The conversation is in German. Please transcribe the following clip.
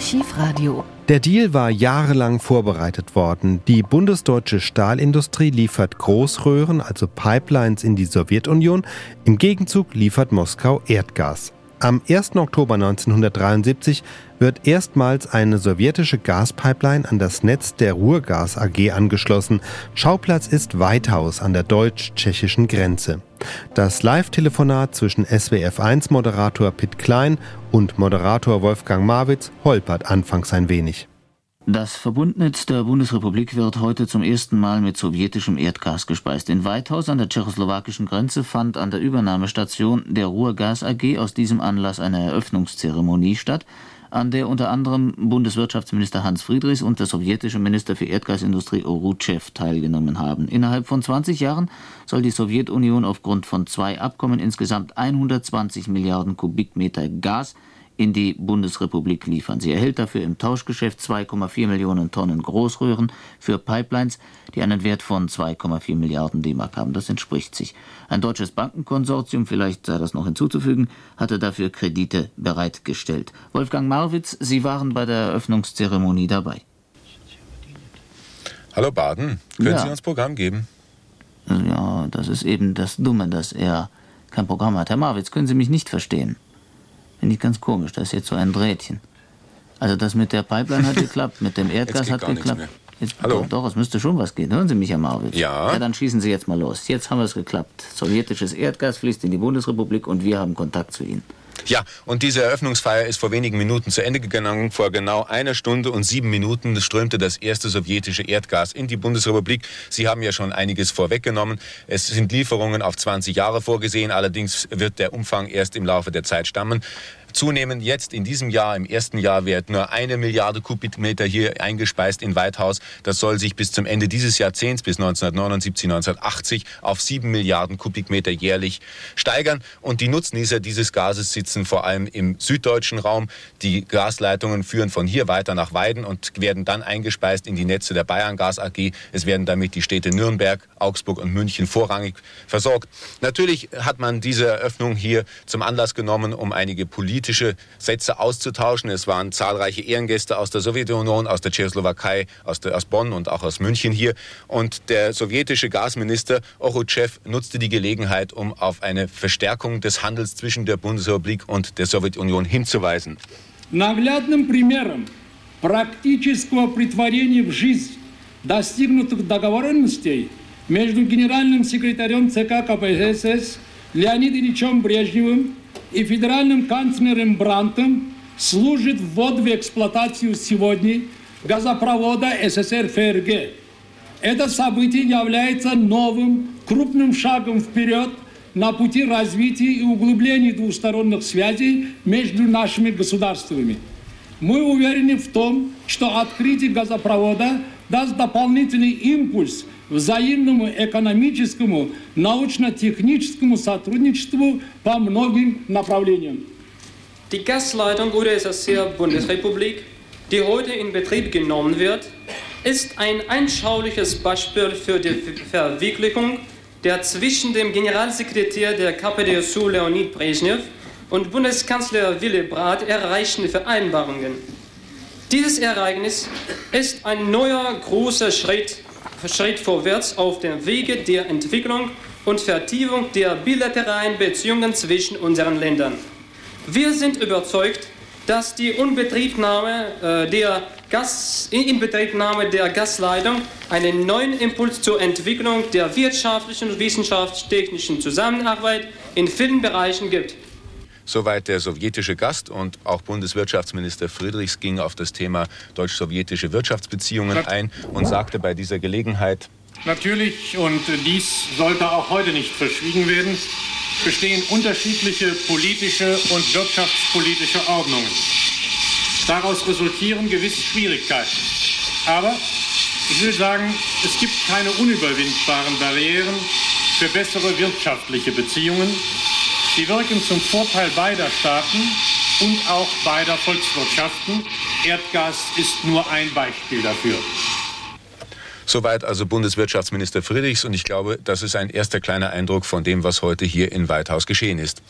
Archivradio. Der Deal war jahrelang vorbereitet worden. Die bundesdeutsche Stahlindustrie liefert Großröhren, also Pipelines in die Sowjetunion. Im Gegenzug liefert Moskau Erdgas. Am 1. Oktober 1973 wird erstmals eine sowjetische Gaspipeline an das Netz der Ruhrgas AG angeschlossen. Schauplatz ist Weithaus an der deutsch-tschechischen Grenze. Das Live-Telefonat zwischen SWF1-Moderator Pitt Klein und Moderator Wolfgang Marwitz holpert anfangs ein wenig. Das Verbundnetz der Bundesrepublik wird heute zum ersten Mal mit sowjetischem Erdgas gespeist. In Weithaus an der tschechoslowakischen Grenze fand an der Übernahmestation der Ruhrgas AG aus diesem Anlass eine Eröffnungszeremonie statt, an der unter anderem Bundeswirtschaftsminister Hans Friedrichs und der sowjetische Minister für Erdgasindustrie Oruchev teilgenommen haben. Innerhalb von 20 Jahren soll die Sowjetunion aufgrund von zwei Abkommen insgesamt 120 Milliarden Kubikmeter Gas in die Bundesrepublik liefern. Sie erhält dafür im Tauschgeschäft 2,4 Millionen Tonnen Großröhren für Pipelines, die einen Wert von 2,4 Milliarden D-Mark haben. Das entspricht sich. Ein deutsches Bankenkonsortium, vielleicht sei das noch hinzuzufügen, hatte dafür Kredite bereitgestellt. Wolfgang Marwitz, Sie waren bei der Eröffnungszeremonie dabei. Hallo Baden, können ja. Sie uns Programm geben? Ja, das ist eben das Dumme, dass er kein Programm hat. Herr Marwitz, können Sie mich nicht verstehen? Finde ich ganz komisch, das ist jetzt so ein Drähtchen. Also das mit der Pipeline hat geklappt, mit dem Erdgas hat geklappt. Jetzt, Hallo? Doch, es müsste schon was gehen. Hören Sie mich, Herr Marwitz. Ja. Ja, dann schießen Sie jetzt mal los. Jetzt haben wir es geklappt. Sowjetisches Erdgas fließt in die Bundesrepublik und wir haben Kontakt zu Ihnen. Ja, und diese Eröffnungsfeier ist vor wenigen Minuten zu Ende gegangen. Vor genau einer Stunde und sieben Minuten strömte das erste sowjetische Erdgas in die Bundesrepublik. Sie haben ja schon einiges vorweggenommen. Es sind Lieferungen auf 20 Jahre vorgesehen. Allerdings wird der Umfang erst im Laufe der Zeit stammen. Zunehmend jetzt in diesem Jahr, im ersten Jahr, wird nur eine Milliarde Kubikmeter hier eingespeist in Weithaus. Das soll sich bis zum Ende dieses Jahrzehnts, bis 1979, 1980, auf sieben Milliarden Kubikmeter jährlich steigern. Und die Nutznießer dieses Gases sitzen vor allem im süddeutschen Raum. Die Gasleitungen führen von hier weiter nach Weiden und werden dann eingespeist in die Netze der Bayern Gas AG. Es werden damit die Städte Nürnberg, Augsburg und München vorrangig versorgt. Natürlich hat man diese Eröffnung hier zum Anlass genommen, um einige politische politische Sätze auszutauschen. Es waren zahlreiche Ehrengäste aus der Sowjetunion, aus der Tschechoslowakei, aus, der, aus Bonn und auch aus München hier. Und der sowjetische Gasminister Oruchev nutzte die Gelegenheit, um auf eine Verstärkung des Handels zwischen der Bundesrepublik und der Sowjetunion hinzuweisen. Наглядным примером практического притворения в жизнь достигнутых договоренностей между генеральным секретарем ЦК КПСС Леонидом Ильичем Брежневым и федеральным канцлером Брантом служит ввод в эксплуатацию сегодня газопровода СССР ФРГ. Это событие является новым крупным шагом вперед на пути развития и углубления двусторонних связей между нашими государствами. Мы уверены в том, что открытие газопровода даст дополнительный импульс взаимному экономическому, научно-техническому сотрудничеству по многим направлениям. Die Gasleitung UdSSR Bundesrepublik, die heute in Betrieb genommen wird, ist ein anschauliches Beispiel für die Verwirklichung der zwischen dem Generalsekretär der KPDSU Leonid Brezhnev und Bundeskanzler Willy Brandt erreichten Vereinbarungen. Dieses Ereignis ist ein neuer großer Schritt Schritt vorwärts auf dem Wege der Entwicklung und Vertiefung der bilateralen Beziehungen zwischen unseren Ländern. Wir sind überzeugt, dass die Inbetriebnahme, äh, der, Gas, Inbetriebnahme der Gasleitung einen neuen Impuls zur Entwicklung der wirtschaftlichen und wissenschaftlich-technischen Zusammenarbeit in vielen Bereichen gibt. Soweit der sowjetische Gast und auch Bundeswirtschaftsminister Friedrichs ging auf das Thema deutsch-sowjetische Wirtschaftsbeziehungen ein und sagte bei dieser Gelegenheit, Natürlich, und dies sollte auch heute nicht verschwiegen werden, bestehen unterschiedliche politische und wirtschaftspolitische Ordnungen. Daraus resultieren gewisse Schwierigkeiten. Aber ich will sagen, es gibt keine unüberwindbaren Barrieren für bessere wirtschaftliche Beziehungen Sie wirken zum Vorteil beider Staaten und auch beider Volkswirtschaften. Erdgas ist nur ein Beispiel dafür. Soweit also Bundeswirtschaftsminister Friedrichs und ich glaube, das ist ein erster kleiner Eindruck von dem, was heute hier in Weithaus geschehen ist.